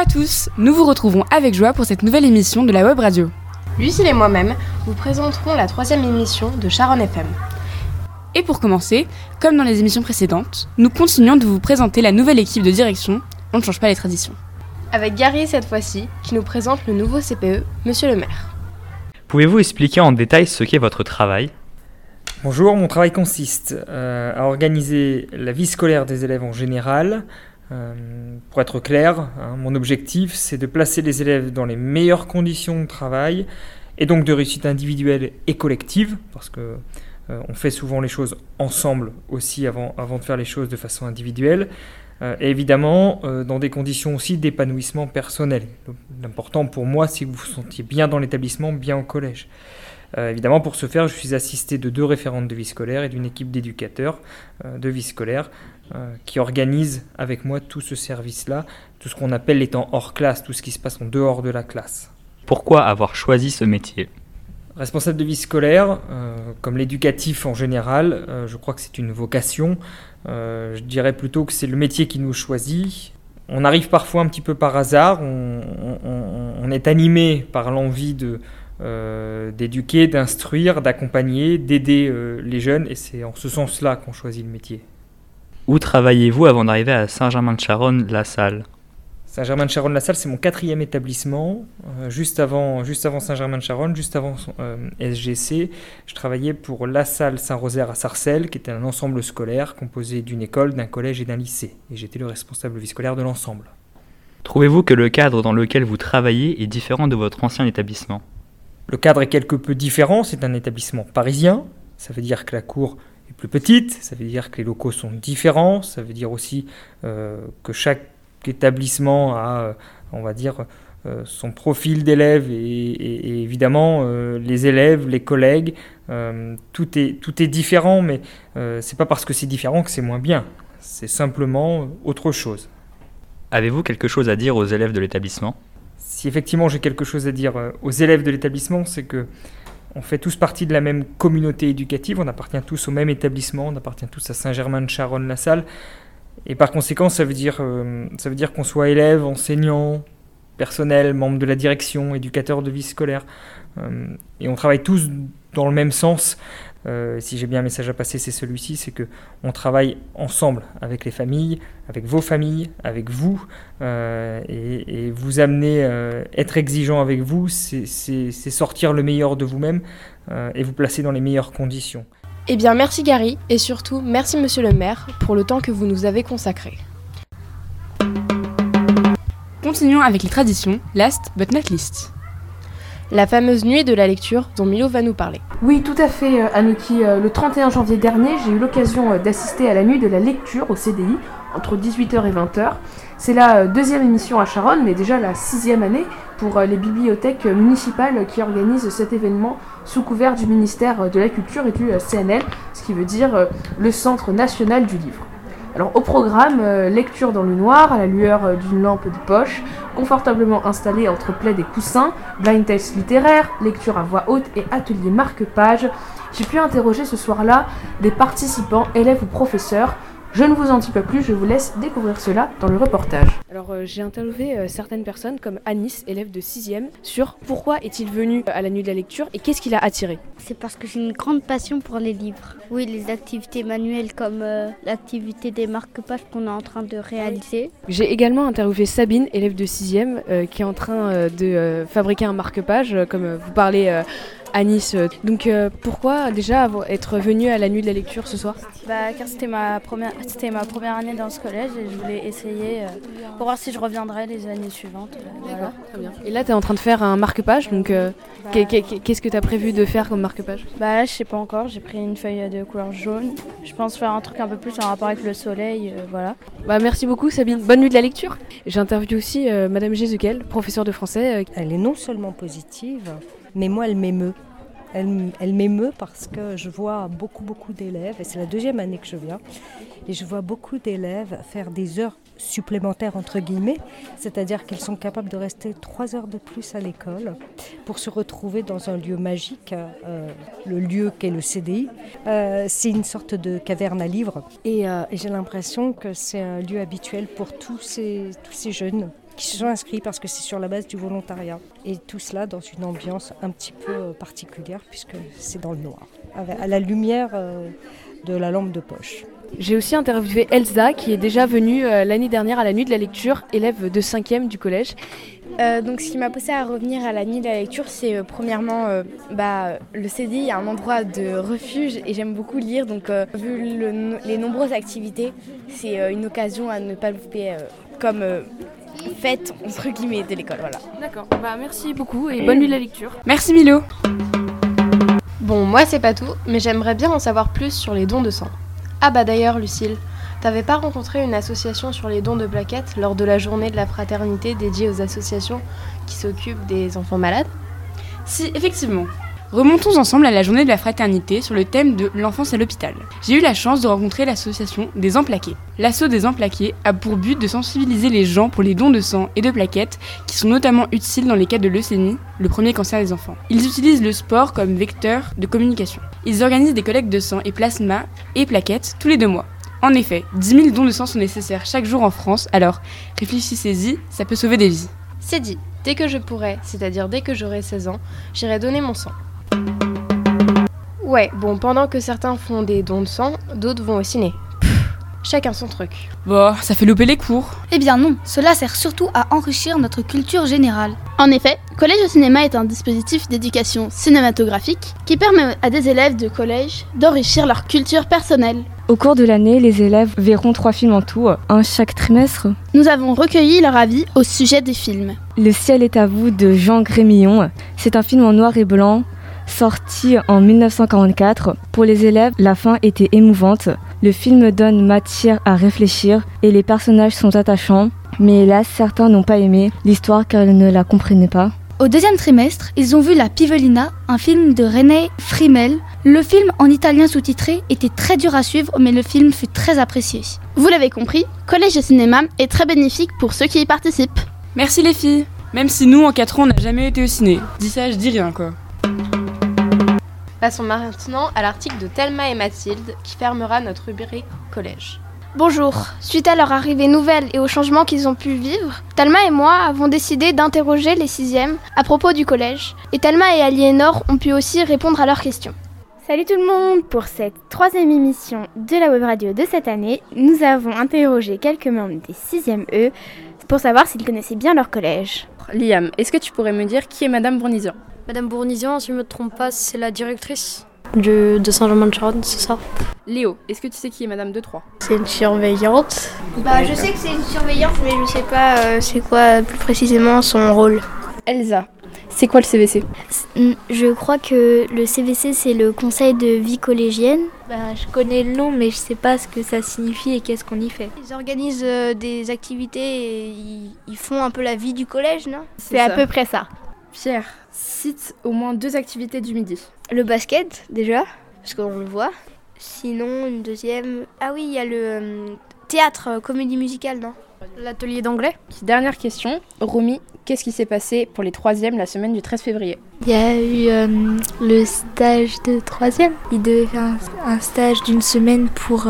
à tous, nous vous retrouvons avec joie pour cette nouvelle émission de la Web Radio. Lucille et moi-même vous présenterons la troisième émission de Sharon FM. Et pour commencer, comme dans les émissions précédentes, nous continuons de vous présenter la nouvelle équipe de direction. On ne change pas les traditions. Avec Gary cette fois-ci, qui nous présente le nouveau CPE, Monsieur le maire. Pouvez-vous expliquer en détail ce qu'est votre travail? Bonjour, mon travail consiste euh, à organiser la vie scolaire des élèves en général. Euh, pour être clair, hein, mon objectif c'est de placer les élèves dans les meilleures conditions de travail et donc de réussite individuelle et collective, parce que euh, on fait souvent les choses ensemble aussi avant, de faire les choses de façon individuelle. et évidemment, dans des conditions aussi d'épanouissement personnel. L'important pour moi, c'est que vous vous sentiez bien dans l'établissement, bien au collège. Euh, évidemment, pour ce faire, je suis assisté de deux référentes de vie scolaire et d'une équipe d'éducateurs euh, de vie scolaire euh, qui organisent avec moi tout ce service-là, tout ce qu'on appelle les temps hors classe, tout ce qui se passe en dehors de la classe. Pourquoi avoir choisi ce métier? Responsable de vie scolaire, comme l'éducatif en général, je crois que c'est une vocation. je dirais plutôt que c'est le métier qui nous choisit. On arrive parfois un petit peu par hasard, on est animé par l'envie de, euh, d'éduquer, d'instruire, d'accompagner, d'aider euh, les jeunes, et c'est en ce sens-là qu'on choisit le métier. Où travaillez-vous avant d'arriver à Saint-Germain-de-Charonne, la salle? Saint-Germain-de-Charonne, la salle, c'est mon quatrième établissement. Euh, juste avant, juste avant Saint-Germain-de-Charonne, juste avant SGC, je travaillais pour la salle Saint-Rosaire à Sarcelles, qui était un ensemble scolaire composé d'une école, d'un collège et d'un lycée. Et j'étais le responsable vie scolaire de l'ensemble. Trouvez-vous que le cadre dans lequel vous travaillez est différent de votre ancien établissement? Le cadre est quelque peu différent, c'est un établissement parisien, ça veut dire que la cour est plus petite, ça veut dire que les locaux sont différents, ça veut dire aussi euh, que chaque établissement a, euh, on va dire, euh, son profil d'élèves et, évidemment les élèves, les collègues, tout, est, tout est différent, mais c'est pas parce que c'est différent que c'est moins bien, c'est simplement autre chose. Avez-vous quelque chose à dire aux élèves de l'établissement? Si effectivement j'ai quelque chose à dire euh, aux élèves de l'établissement, c'est que on fait tous partie de la même communauté éducative, on appartient tous au même établissement, on appartient tous à Saint-Germain-de-Charonne-la-Salle. Et par conséquent, ça veut dire, euh, ça veut dire qu'on soit élève, enseignant, personnel, membre de la direction, éducateur de vie scolaire. Euh, et on travaille tous dans le même sens. Euh, si j'ai bien un message à passer, c'est celui-ci, c'est que on travaille ensemble avec les familles, avec vos familles, avec vous, euh, et, vous amener, euh, être exigeant avec vous, c'est sortir le meilleur de vous-même et vous placer dans les meilleures conditions. Eh bien, merci Gary, et surtout merci Monsieur le maire pour le temps que vous nous avez consacré. Continuons avec les traditions, last but not least la fameuse nuit de la lecture dont Milo va nous parler. Oui, tout à fait, euh, Anouki. Euh, le 31 janvier dernier, j'ai eu l'occasion euh, d'assister à la nuit de la lecture au CDI entre 18h et 20h. C'est la deuxième émission à Charonne, mais déjà la sixième année pour les bibliothèques municipales qui organisent cet événement sous couvert du ministère de la Culture et du CNL, ce qui veut dire le Centre national du livre. Alors au programme, lecture dans le noir, à la lueur d'une lampe de poche, confortablement installé entre plaid et coussins, blind test littéraire, lecture à voix haute et atelier marque-page. J'ai pu interroger ce soir-là des participants, élèves ou professeurs, je ne vous en dis pas plus, je vous laisse découvrir cela dans le reportage. Alors euh, j'ai interviewé euh, certaines personnes comme Anis, élève de 6e, sur pourquoi est-il venu euh, à la nuit de la lecture et qu'est-ce qui l'a attiré. C'est parce que j'ai une grande passion pour les livres. Oui, les activités manuelles comme l'activité des marque-pages qu'on est en train de réaliser. J'ai également interviewé Sabine, élève de 6e, qui est en train de fabriquer un marque-page, comme vous parlez à Nice. Donc euh, pourquoi déjà être venu à la nuit de la lecture ce soir? Bah, Car c'était ma, première, c'était ma première année dans ce collège et je voulais essayer euh, pour voir si je reviendrais les années suivantes. D'accord, très bien. Et là tu es en train de faire un marque-page, donc euh, bah, qu'est-ce que tu as prévu de faire comme marque-page? Bah là je sais pas encore, j'ai pris une feuille de couleur jaune. Je pense faire un truc un peu plus en rapport avec le soleil, voilà. Bah merci beaucoup Sabine, bonne nuit de la lecture. J'interviewe aussi Madame Jézuquel, professeure de français. Elle est non seulement positive, mais moi, elle m'émeut. Elle, m'émeut parce que je vois beaucoup, beaucoup d'élèves, et c'est la deuxième année que je viens, et je vois beaucoup d'élèves faire des heures supplémentaires, entre guillemets, c'est-à-dire qu'ils sont capables de rester trois heures de plus à l'école pour se retrouver dans un lieu magique, euh, le lieu qu'est le CDI. Euh, c'est une sorte de caverne à livres, et, euh, et j'ai l'impression que c'est un lieu habituel pour tous ces jeunes qui se sont inscrits parce que c'est sur la base du volontariat. Et tout cela dans une ambiance un petit peu euh, particulière puisque c'est dans le noir, à la lumière euh, de la lampe de poche. J'ai aussi interviewé Elsa qui est déjà venue euh, l'année dernière à la nuit de la lecture, élève de 5e du collège. Euh, donc ce qui m'a poussé à revenir à la nuit de la lecture, c'est euh, premièrement bah, le CDI est un endroit de refuge et j'aime beaucoup lire. Donc vu les nombreuses activités, c'est une occasion à ne pas louper comme fête entre guillemets de l'école. Voilà. D'accord. Bah, merci beaucoup et bonne nuit de la lecture. Merci Milo. Bon, moi c'est pas tout, mais j'aimerais bien en savoir plus sur les dons de sang. Ah bah d'ailleurs, Lucille, t'avais pas rencontré une association sur les dons de plaquettes lors de la journée de la fraternité dédiée aux associations qui s'occupent des enfants malades? Si, effectivement. Remontons ensemble à la journée de la fraternité sur le thème de l'enfance à l'hôpital. J'ai eu la chance de rencontrer l'association des Emplaqués. L'assaut des Emplaqués a pour but de sensibiliser les gens pour les dons de sang et de plaquettes qui sont notamment utiles dans les cas de leucémie, le premier cancer des enfants. Ils utilisent le sport comme vecteur de communication. Ils organisent des collectes de sang et plasma et plaquettes tous les deux mois. En effet, 10 000 dons de sang sont nécessaires chaque jour en France, alors réfléchissez-y, ça peut sauver des vies. C'est dit, dès que je pourrai, c'est-à-dire dès que j'aurai 16 ans, j'irai donner mon sang. Ouais, bon, pendant que certains font des dons de sang, d'autres vont au ciné. chacun son truc. Bon, ça fait louper les cours. Eh bien non, cela sert surtout à enrichir notre culture générale. En effet, Collège au cinéma est un dispositif d'éducation cinématographique qui permet à des élèves de collège d'enrichir leur culture personnelle. Au cours de l'année, les élèves verront trois films en tout, un chaque trimestre. Nous avons recueilli leur avis au sujet des films. Le ciel est à vous de Jean Grémillon. C'est un film en noir et blanc Sorti en 1944, pour les élèves, la fin était émouvante. Le film donne matière à réfléchir et les personnages sont attachants, mais hélas, certains n'ont pas aimé l'histoire car ils ne la comprenaient pas. Au deuxième trimestre, ils ont vu La Pivolina, un film de René Frimel. Le film en italien sous-titré était très dur à suivre, mais le film fut très apprécié. Vous l'avez compris, Collège de cinéma est très bénéfique pour ceux qui y participent. Merci les filles Même si nous, en 4 ans, on n'a jamais été au ciné. Dis ça, je dis rien quoi. Passons maintenant à l'article de Thelma et Mathilde qui fermera notre rubrique collège. Bonjour. Suite à leur arrivée nouvelle et aux changements qu'ils ont pu vivre, Thelma et moi avons décidé d'interroger les sixièmes à propos du collège. Et Thelma et Aliénor ont pu aussi répondre à leurs questions. Salut tout le monde Pour cette troisième émission de la web radio de cette année, nous avons interrogé quelques membres des 6e E pour savoir s'ils connaissaient bien leur collège. Liam, est-ce que tu pourrais me dire qui est Madame Bournizian Madame Bournizian, si je ne me trompe pas, c'est la directrice de, de Saint-Germain-de-Charonne, c'est ça? Léo, est-ce que tu sais qui est Madame de Troyes? C'est une surveillante. Bah, je sais que c'est une surveillante, mais je sais pas euh, c'est quoi plus précisément son rôle? Elsa, c'est quoi le CVC Je crois que le CVC, c'est le conseil de vie collégienne. Bah, je connais le nom, mais je sais pas ce que ça signifie et qu'est-ce qu'on y fait. Ils organisent euh, des activités et ils, font un peu la vie du collège, non? C'est à peu près ça. Pierre, cite au moins deux activités du midi. Le basket, déjà, parce qu'on le voit. Sinon, une deuxième. Ah oui, il y a le euh, théâtre, comédie musicale, non? L'atelier d'anglais. Dernière question. Romy, qu'est-ce qui s'est passé pour les troisièmes la semaine du 13 février? Il y a eu euh, le stage de troisième. Il devait faire un, stage d'une semaine pour,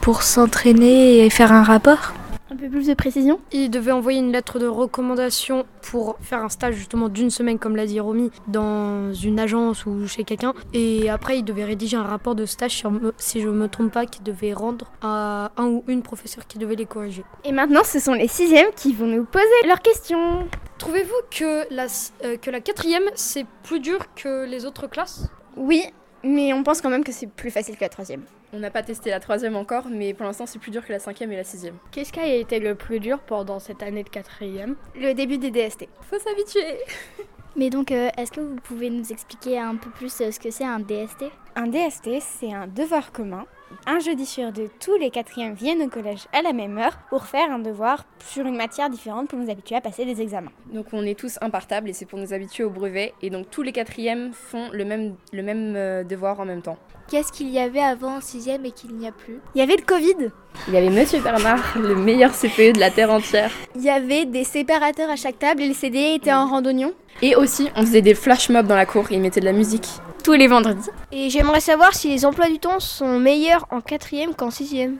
pour s'entraîner et faire un rapport. Peu plus de précision Il devait envoyer une lettre de recommandation pour faire un stage justement d'une semaine, comme l'a dit Romy, dans une agence ou chez quelqu'un. Et après, il devait rédiger un rapport de stage, sur, si je ne me trompe pas, qu'il devait rendre à un ou une professeur qui devait les corriger. Et maintenant, ce sont les sixièmes qui vont nous poser leurs questions. Trouvez-vous que la, euh, que la quatrième, c'est plus dur que les autres classes? Oui, mais on pense quand même que c'est plus facile que la troisième. On n'a pas testé la troisième encore, mais pour l'instant c'est plus dur que la cinquième et la sixième. Qu'est-ce qui a été le plus dur pendant cette année de quatrième? Le début des DST. Faut s'habituer Mais donc, euh, est-ce que vous pouvez nous expliquer un peu plus euh, ce que c'est un DST Un DST, c'est un devoir commun. Un jeudi sur deux, tous les quatrièmes viennent au collège à la même heure pour faire un devoir sur une matière différente pour nous habituer à passer des examens. Donc on est tous impartables et c'est pour nous habituer au brevet. Et donc tous les quatrièmes font le même, le même euh, devoir en même temps. Qu'est-ce qu'il y avait avant en sixième et qu'il n'y a plus Il y avait le Covid. Il y avait Monsieur Bernard, le meilleur CPE de la Terre entière. Il y avait des séparateurs à chaque table et les CD étaient en randonnion. Et aussi, on faisait des flash mobs dans la cour et ils mettaient de la musique tous les vendredis. Et j'aimerais savoir si les emplois du temps sont meilleurs en quatrième qu'en sixième.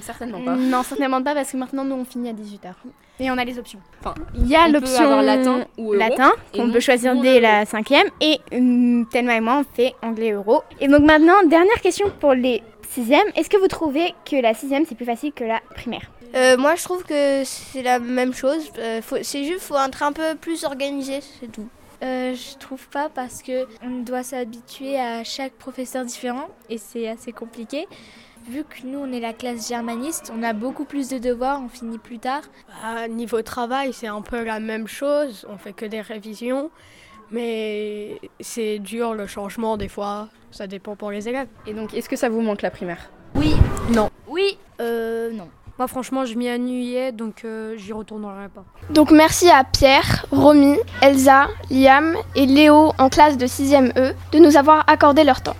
Certainement pas. Non, certainement pas parce que maintenant nous on finit à 18h. Et on a les options. Enfin, Il y a l'option latin ou euro, latin qu'on peut choisir dès la cinquième et hum, Thelma et moi on fait anglais euro. Et donc maintenant dernière question pour les sixièmes. Est-ce que vous trouvez que la sixième c'est plus facile que la primaire? Euh, moi, je trouve que c'est la même chose. Euh, c'est juste faut être un peu plus organisé, c'est tout. Euh, je trouve pas parce que on doit s'habituer à chaque professeur différent et c'est assez compliqué. Vu que nous on est la classe germaniste, on a beaucoup plus de devoirs, on finit plus tard. Bah, niveau travail, c'est un peu la même chose. On fait que des révisions. Mais c'est dur le changement des fois. Ça dépend pour les élèves. Et donc, est-ce que ça vous manque la primaire? Oui. Non. Oui. Euh, non. Moi, franchement, je m'y ennuyais, donc euh, j'y retournerai pas. Donc merci à Pierre, Romy, Elsa, Liam et Léo en classe de 6ème E de nous avoir accordé leur temps.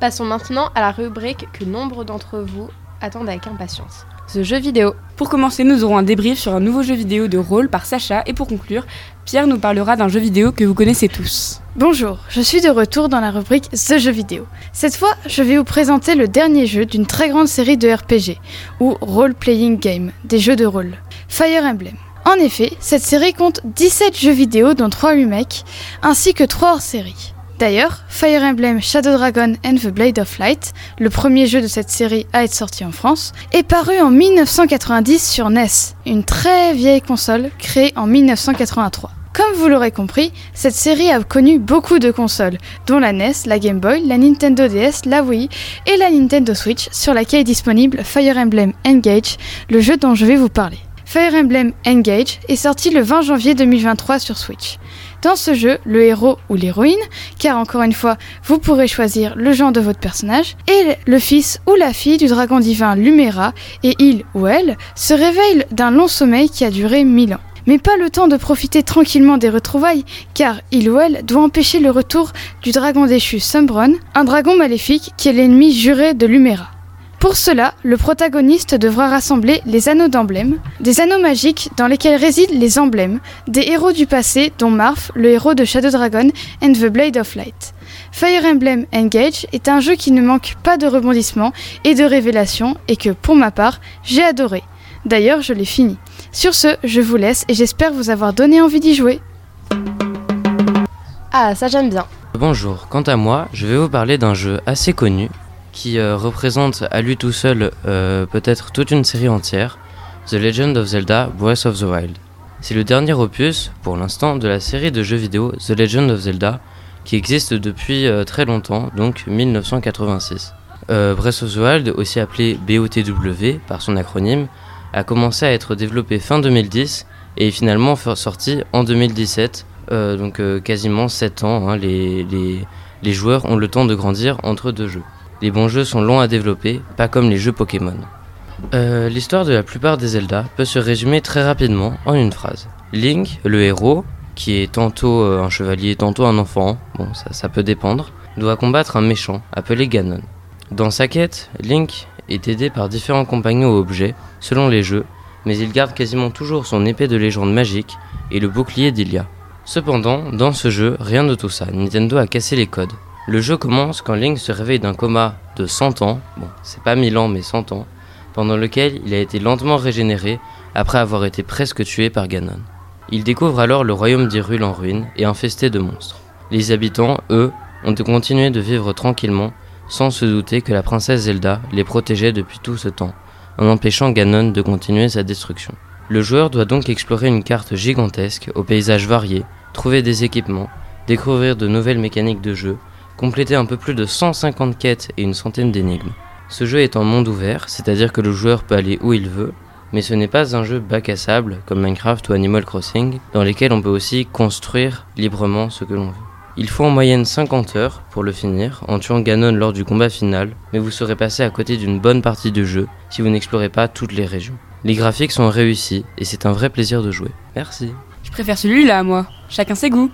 Passons maintenant à la rubrique que nombre d'entre vous attendent avec impatience. The jeu vidéo. Pour commencer, nous aurons un débrief sur un nouveau jeu vidéo de rôle par Sacha et pour conclure, Pierre nous parlera d'un jeu vidéo que vous connaissez tous. Bonjour, je suis de retour dans la rubrique The Jeux vidéo. Cette fois, je vais vous présenter le dernier jeu d'une très grande série de RPG, ou Role Playing Game, des jeux de rôle, Fire Emblem. En effet, cette série compte 17 jeux vidéo dont 3 remakes, ainsi que 3 hors-séries. D'ailleurs, Fire Emblem Shadow Dragon and the Blade of Light, le premier jeu de cette série à être sorti en France, est paru en 1990 sur NES, une très vieille console créée en 1983. Comme vous l'aurez compris, cette série a connu beaucoup de consoles, dont la NES, la Game Boy, la Nintendo DS, la Wii et la Nintendo Switch, sur laquelle est disponible Fire Emblem Engage, le jeu dont je vais vous parler. Fire Emblem Engage est sorti le 20 janvier 2023 sur Switch. Dans ce jeu, le héros ou l'héroïne, car encore une fois, vous pourrez choisir le genre de votre personnage, est le fils ou la fille du dragon divin Lumera, et il ou elle se réveille d'un long sommeil qui a duré 1000 ans. Mais pas le temps de profiter tranquillement des retrouvailles, car il ou elle doit empêcher le retour du dragon déchu Sumbron, un dragon maléfique qui est l'ennemi juré de Lumera. Pour cela, le protagoniste devra rassembler les anneaux d'emblèmes, des anneaux magiques dans lesquels résident les emblèmes des héros du passé dont Marth, le héros de Shadow Dragon and the Blade of Light. Fire Emblem Engage est un jeu qui ne manque pas de rebondissements et de révélations et que, pour ma part, j'ai adoré. D'ailleurs, je l'ai fini. Sur ce, je vous laisse et j'espère vous avoir donné envie d'y jouer. Ah, ça j'aime bien. Bonjour, quant à moi, je vais vous parler d'un jeu assez connu qui euh, représente à lui tout seul euh, peut-être toute une série entière, The Legend of Zelda Breath of the Wild. C'est le dernier opus, pour l'instant, de la série de jeux vidéo The Legend of Zelda, qui existe depuis euh, très longtemps, donc 1986. Euh, Breath of the Wild, aussi appelé BOTW par son acronyme, a commencé à être développé fin 2010 et est finalement sorti en 2017, euh, donc quasiment 7 ans. hein, les joueurs ont le temps de grandir entre deux jeux. Les bons jeux sont longs à développer, pas comme les jeux Pokémon. Euh, L'histoire de la plupart des Zelda peut se résumer très rapidement en une phrase. Link, le héros, qui est tantôt euh, un chevalier, tantôt un enfant, bon ça, ça peut dépendre, doit combattre un méchant appelé Ganon. Dans sa quête, Link est aidé par différents compagnons ou objets, selon les jeux, mais il garde quasiment toujours son épée de légende magique et le bouclier d'Ilia. Cependant, dans ce jeu, rien de tout ça, Nintendo a cassé les codes. Le jeu commence quand Link se réveille d'un coma de 100 ans, bon, c'est pas 1000 ans mais 100 ans, pendant lequel il a été lentement régénéré après avoir été presque tué par Ganon. Il découvre alors le royaume d'Hyrule en ruine et infesté de monstres. Les habitants, eux, ont continué de vivre tranquillement, sans se douter que la princesse Zelda les protégeait depuis tout ce temps, en empêchant Ganon de continuer sa destruction. Le joueur doit donc explorer une carte gigantesque, aux paysages variés, trouver des équipements, découvrir de nouvelles mécaniques de jeu, compléter un peu plus de 150 quêtes et une centaine d'énigmes. Ce jeu est en monde ouvert, c'est-à-dire que le joueur peut aller où il veut, mais ce n'est pas un jeu bac à sable comme Minecraft ou Animal Crossing, dans lesquels on peut aussi construire librement ce que l'on veut. Il faut en moyenne 50 heures pour le finir, en tuant Ganon lors du combat final, mais vous serez passé à côté d'une bonne partie du jeu si vous n'explorez pas toutes les régions. Les graphiques sont réussis et c'est un vrai plaisir de jouer. Merci. Je préfère celui-là, moi. Chacun ses goûts.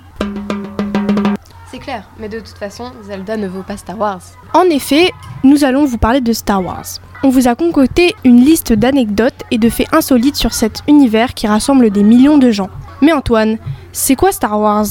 C'est clair, mais de toute façon, Zelda ne vaut pas Star Wars. En effet, nous allons vous parler de Star Wars. On vous a concocté une liste d'anecdotes et de faits insolites sur cet univers qui rassemble des millions de gens. Mais Antoine, c'est quoi Star Wars?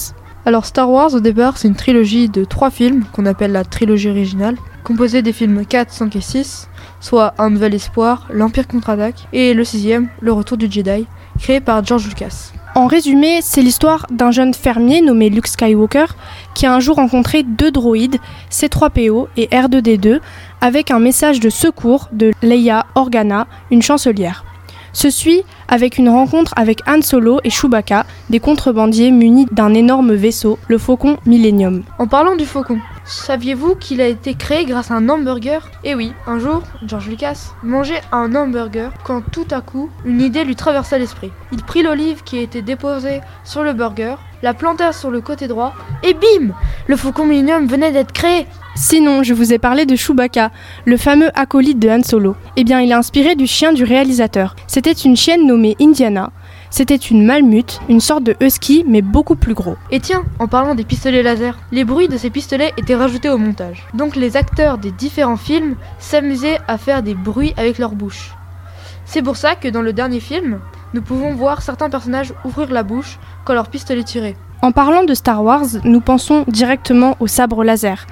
Alors Star Wars au départ c'est une trilogie de trois films qu'on appelle la trilogie originale. composé des films 4, 5 et 6, soit Un Nouvel Espoir, L'Empire contre-attaque, et le sixième, Le Retour du Jedi, créé par George Lucas. En résumé, c'est l'histoire d'un jeune fermier nommé Luke Skywalker qui a un jour rencontré deux droïdes, C3PO et R2D2, avec un message de secours de Leia Organa, une chancelière. Se suit avec une rencontre avec Han Solo et Chewbacca, des contrebandiers munis d'un énorme vaisseau, le Faucon Millennium. En parlant du faucon, saviez-vous qu'il a été créé grâce à un hamburger? Eh oui, un jour, George Lucas mangeait un hamburger quand tout à coup, une idée lui traversa l'esprit. Il prit l'olive qui était déposée sur le burger, la planta sur le côté droit, et bim Le Faucon Millennium venait d'être créé Sinon, je vous ai parlé de Chewbacca, le fameux acolyte de Han Solo. Eh bien, il est inspiré du chien du réalisateur. C'était une chienne nommée Indiana. C'était une malmute, une sorte de husky, mais beaucoup plus gros. Et tiens, en parlant des pistolets laser, les bruits de ces pistolets étaient rajoutés au montage. Donc les acteurs des différents films s'amusaient à faire des bruits avec leur bouche. C'est pour ça que dans le dernier film, nous pouvons voir certains personnages ouvrir la bouche quand leur pistolet tirait. En parlant de Star Wars, nous pensons directement aux sabres laser.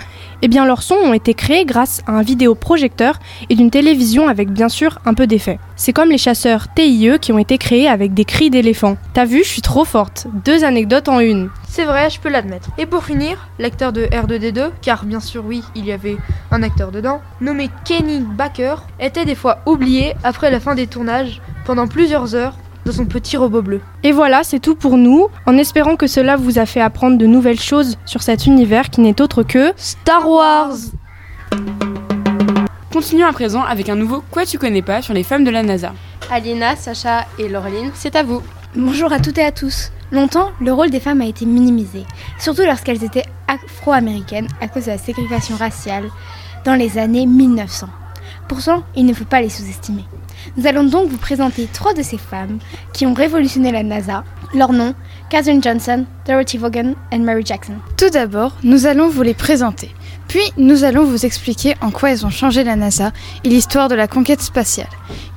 Eh bien, leurs sons ont été créés grâce à un vidéoprojecteur et d'une télévision avec bien sûr un peu d'effet. C'est comme les chasseurs TIE qui ont été créés avec des cris d'éléphants. T'as vu, je suis trop forte. Deux anecdotes en une. C'est vrai, je peux l'admettre. Et pour finir, l'acteur de R2D2, car bien sûr oui, il y avait un acteur dedans, nommé Kenny Baker, était des fois oublié après la fin des tournages pendant plusieurs heures dans son petit robot bleu. Et voilà, c'est tout pour nous, en espérant que cela vous a fait apprendre de nouvelles choses sur cet univers qui n'est autre que Star Wars Continuons à présent avec un nouveau Quoi tu connais pas sur les femmes de la NASA. Alina, Sacha et Laureline, c'est à vous. Bonjour à toutes et à tous. Longtemps, le rôle des femmes a été minimisé, surtout lorsqu'elles étaient afro-américaines à cause de la ségrégation raciale dans les années 1900. Pourtant, il ne faut pas les sous-estimer. Nous allons donc vous présenter trois de ces femmes qui ont révolutionné la NASA. Leurs noms, Katherine Johnson, Dorothy Vaughan et Mary Jackson. Tout d'abord, nous allons vous les présenter. Puis, nous allons vous expliquer en quoi elles ont changé la NASA et l'histoire de la conquête spatiale.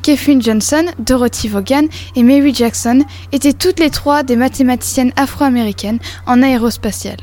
Katherine Johnson, Dorothy Vaughan et Mary Jackson étaient toutes les trois des mathématiciennes afro-américaines en aérospatiale,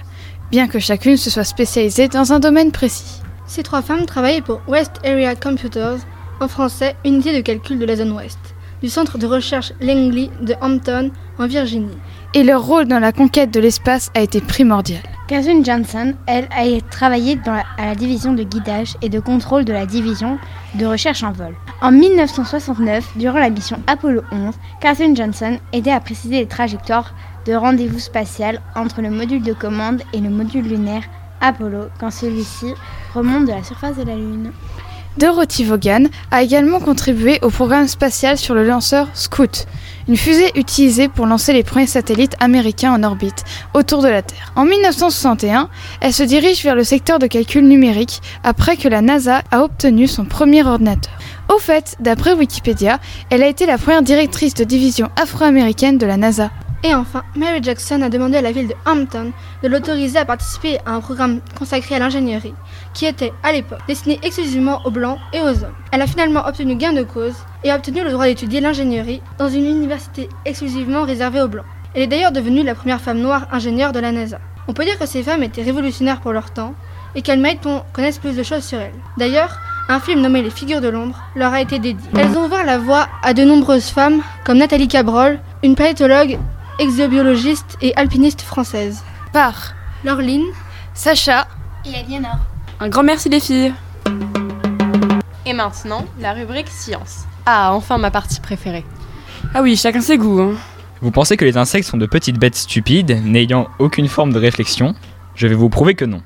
bien que chacune se soit spécialisée dans un domaine précis. Ces trois femmes travaillaient pour West Area Computers, en français unité de calcul de la zone ouest, du centre de recherche Langley de Hampton, en Virginie. Et leur rôle dans la conquête de l'espace a été primordial. Catherine Johnson, elle, a travaillé dans la, à la division de guidage et de contrôle de la division de recherche en vol. En 1969, durant la mission Apollo 11, Catherine Johnson aidait à préciser les trajectoires de rendez-vous spatial entre le module de commande et le module lunaire Apollo quand celui-ci remonte de la surface de la Lune. Dorothy Vaughan a également contribué au programme spatial sur le lanceur Scout, une fusée utilisée pour lancer les premiers satellites américains en orbite autour de la Terre. En 1961, elle se dirige vers le secteur de calcul numérique après que la NASA a obtenu son premier ordinateur. Au fait, d'après Wikipédia, elle a été la première directrice de division afro-américaine de la NASA. Et enfin, Mary Jackson a demandé à la ville de Hampton de l'autoriser à participer à un programme consacré à l'ingénierie, qui était, à l'époque, destiné exclusivement aux blancs et aux hommes. Elle a finalement obtenu gain de cause et a obtenu le droit d'étudier l'ingénierie dans une université exclusivement réservée aux blancs. Elle est d'ailleurs devenue la première femme noire ingénieure de la NASA. On peut dire que ces femmes étaient révolutionnaires pour leur temps et qu'elles méritent qu'on connaisse plus de choses sur elles. D'ailleurs, un film nommé Les Figures de Londres leur a été dédié. Elles ont ouvert la voie à de nombreuses femmes comme Nathalie Cabrol, une planétologue exobiologiste et alpiniste française. Par Laureline, Sacha et Aliénor. Un grand merci les filles. Et maintenant, la rubrique science. Ah, enfin ma partie préférée. Ah oui, chacun ses goûts. Hein. Vous pensez que les insectes sont de petites bêtes stupides, n'ayant aucune forme de réflexion? Je vais vous prouver que non.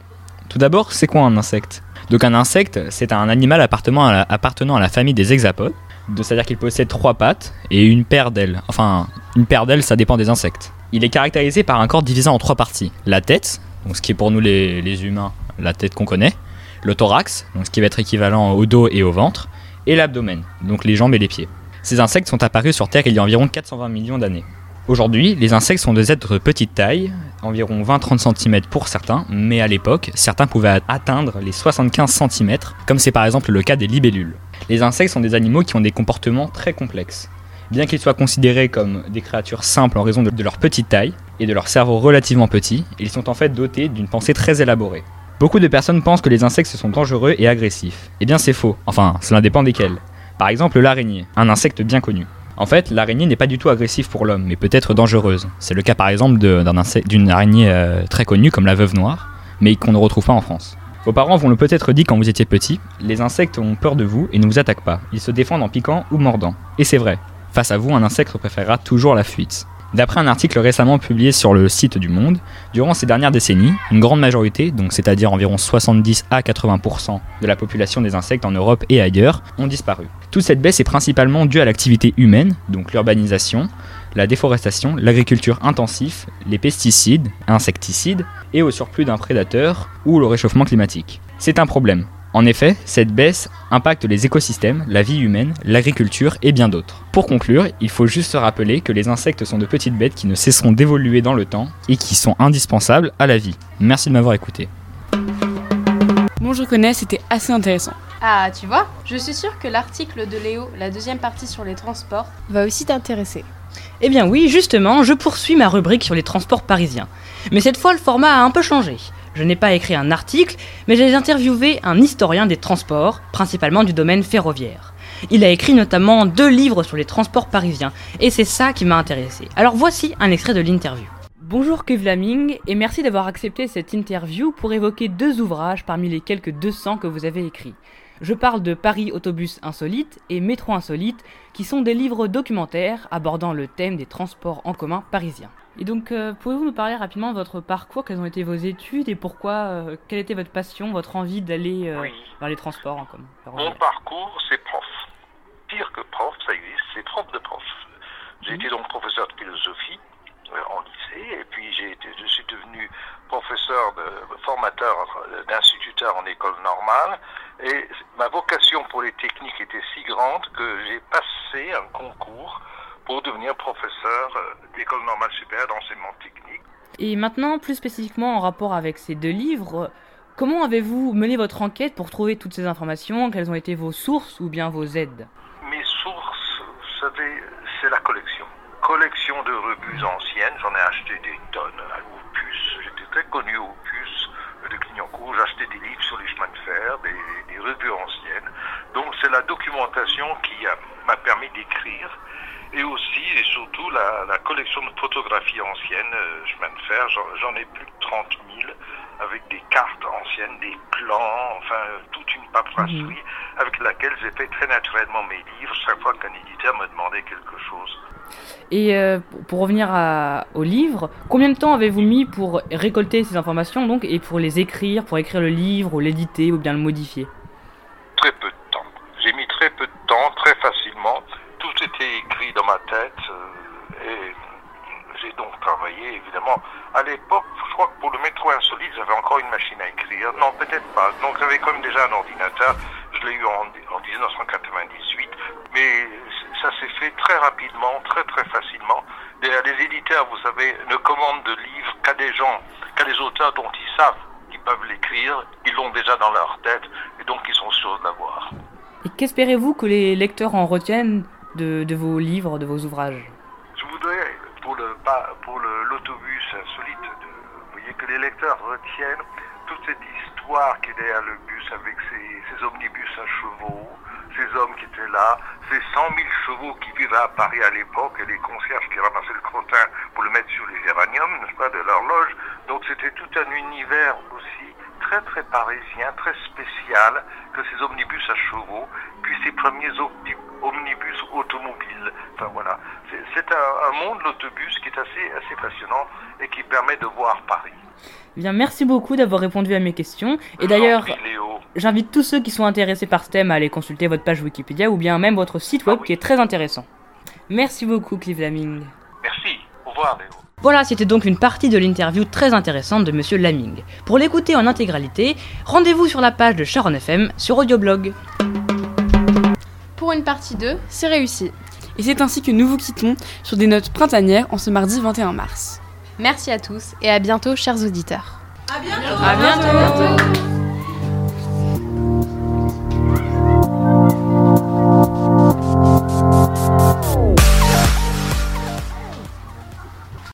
Tout d'abord, c'est quoi un insecte? Donc un insecte, c'est un animal appartenant à la, appartenant à la famille des hexapodes, c'est-à-dire qu'il possède trois pattes et une paire d'ailes. Enfin, une paire d'ailes, ça dépend des insectes. Il est caractérisé par un corps divisé en trois parties. La tête, ce qui est pour nous les, humains la tête qu'on connaît, le thorax, ce qui va être équivalent au dos et au ventre, et l'abdomen, donc les jambes et les pieds. Ces insectes sont apparus sur Terre il y a environ 420 millions d'années. Aujourd'hui, les insectes sont des êtres de petite taille, environ 20-30 cm pour certains, mais à l'époque, certains pouvaient atteindre les 75 cm, comme c'est par exemple le cas des libellules. Les insectes sont des animaux qui ont des comportements très complexes. Bien qu'ils soient considérés comme des créatures simples en raison de leur petite taille et de leur cerveau relativement petit, ils sont en fait dotés d'une pensée très élaborée. Beaucoup de personnes pensent que les insectes sont dangereux et agressifs. Eh bien c'est faux, enfin cela dépend desquels. Par exemple l'araignée, un insecte bien connu. En fait, l'araignée n'est pas du tout agressive pour l'homme, mais peut être dangereuse. C'est le cas par exemple d'une araignée euh, très connue comme la veuve noire, mais qu'on ne retrouve pas en France. Vos parents vous l'ont peut-être dit quand vous étiez petit, les insectes ont peur de vous et ne vous attaquent pas. Ils se défendent en piquant ou mordant. Et c'est vrai. Face à vous, un insecte préférera toujours la fuite. D'après un article récemment publié sur le site du Monde, durant ces dernières décennies, une grande majorité, donc c'est-à-dire environ 70 à 80% de la population des insectes en Europe et ailleurs, ont disparu. Toute cette baisse est principalement due à l'activité humaine, donc l'urbanisation, la déforestation, l'agriculture intensive, les pesticides, insecticides et au surplus d'un prédateur ou le réchauffement climatique. C'est un problème. En effet, cette baisse impacte les écosystèmes, la vie humaine, l'agriculture et bien d'autres. Pour conclure, il faut juste se rappeler que les insectes sont de petites bêtes qui ne cesseront d'évoluer dans le temps et qui sont indispensables à la vie. Merci de m'avoir écouté. Bon, je reconnais, c'était assez intéressant. Ah, tu vois, je suis sûre que l'article de Léo, la deuxième partie sur les transports, va aussi t'intéresser. Eh bien oui, justement, je poursuis ma rubrique sur les transports parisiens. Mais cette fois, le format a un peu changé. Je n'ai pas écrit un article, mais j'ai interviewé un historien des transports, principalement du domaine ferroviaire. Il a écrit notamment deux livres sur les transports parisiens, et c'est ça qui m'a intéressé. Alors voici un extrait de l'interview. Bonjour Kev Laming, et merci d'avoir accepté cette interview pour évoquer deux ouvrages parmi les quelques 200 que vous avez écrits. Je parle de Paris Autobus Insolite et Métro Insolite, qui sont des livres documentaires abordant le thème des transports en commun parisiens. Et donc, euh, pouvez-vous nous parler rapidement de votre parcours, quelles ont été vos études et pourquoi, euh, quelle était votre passion, votre envie d'aller euh, vers les transports en commun Mon parcours, c'est prof. Pire que prof, ça existe, c'est prof de prof. J'ai été donc professeur de philosophie euh, en lycée, et puis j'ai été, je suis devenu professeur, de, formateur d'instituteur en école normale, et ma vocation pour les techniques était si grande que j'ai passé un concours pour devenir professeur euh, d'école normale supérieure d'enseignement technique. Et maintenant, plus spécifiquement en rapport avec ces deux livres, comment avez-vous mené votre enquête pour trouver toutes ces informations? Quelles ont été vos sources ou bien vos aides? Mes sources, vous savez, c'est la collection. Collection de revues anciennes, j'en ai acheté des tonnes à Opus. J'étais très connu au Opus de Clignancourt. J'achetais des livres sur les chemins de fer, des, des revues anciennes. Donc c'est la documentation qui a- permis d'écrire. Et aussi et surtout la, la collection de photographies anciennes, euh, chemin de fer, j'en ai plus de 30 000 avec des cartes anciennes, des plans, enfin euh, toute une paperasserie avec laquelle j'ai fait très naturellement mes livres chaque fois qu'un éditeur me demandait quelque chose. Et euh, pour- pour revenir à- au livre, combien de temps avez-vous mis pour récolter ces informations donc et pour les écrire, pour écrire le livre ou l'éditer ou bien le modifier Très peu de temps. J'ai mis très peu de temps, très facilement. Tout était écrit dans ma tête euh, et j'ai donc travaillé évidemment. À l'époque, je crois que pour le métro insolite, j'avais encore une machine à écrire. Non, peut-être pas. Donc j'avais quand même déjà un ordinateur. Je l'ai eu en, en 1998. Mais ça s'est fait très rapidement, très très facilement. Les, les éditeurs, vous savez, ne commandent de livres qu'à des gens, qu'à des auteurs dont ils savent qu'ils peuvent l'écrire. Ils l'ont déjà dans leur tête et donc ils sont sûrs de l'avoir. Et qu'espérez-vous que les lecteurs en retiennent? De, vos livres, de vos ouvrages Je voudrais, pour le pas- pour le- l'autobus insolite, vous voyez que les lecteurs retiennent toute cette histoire qui est derrière le bus avec ces omnibus à chevaux, ces hommes qui étaient là, ces 100 000 chevaux qui vivaient à Paris à l'époque et les concierges qui ramassaient le crottin pour le mettre sur les géraniums, n'est-ce pas, de l'horloge. Donc c'était tout un univers aussi très très parisien, très spécial que ces omnibus à chevaux, puis ces premiers omni- omnibus automobiles. Enfin voilà, c'est un, un monde l'autobus qui est assez assez passionnant et qui permet de voir Paris. Eh Bien, merci beaucoup d'avoir répondu à mes questions. Et d'ailleurs, j'invite tous ceux qui sont intéressés par ce thème à aller consulter votre page Wikipédia ou bien même votre site web qui est très intéressant. Merci beaucoup, Clive Laming. Merci. Au revoir, Léo. Voilà, c'était donc une partie de l'interview très intéressante de Monsieur Laming. Pour l'écouter en intégralité, rendez-vous sur la page de Sharon FM sur Audioblog. Pour une partie 2, c'est réussi. Et c'est ainsi que nous vous quittons sur des notes printanières en ce mardi 21 mars. Merci à tous et à bientôt, chers auditeurs. À bientôt.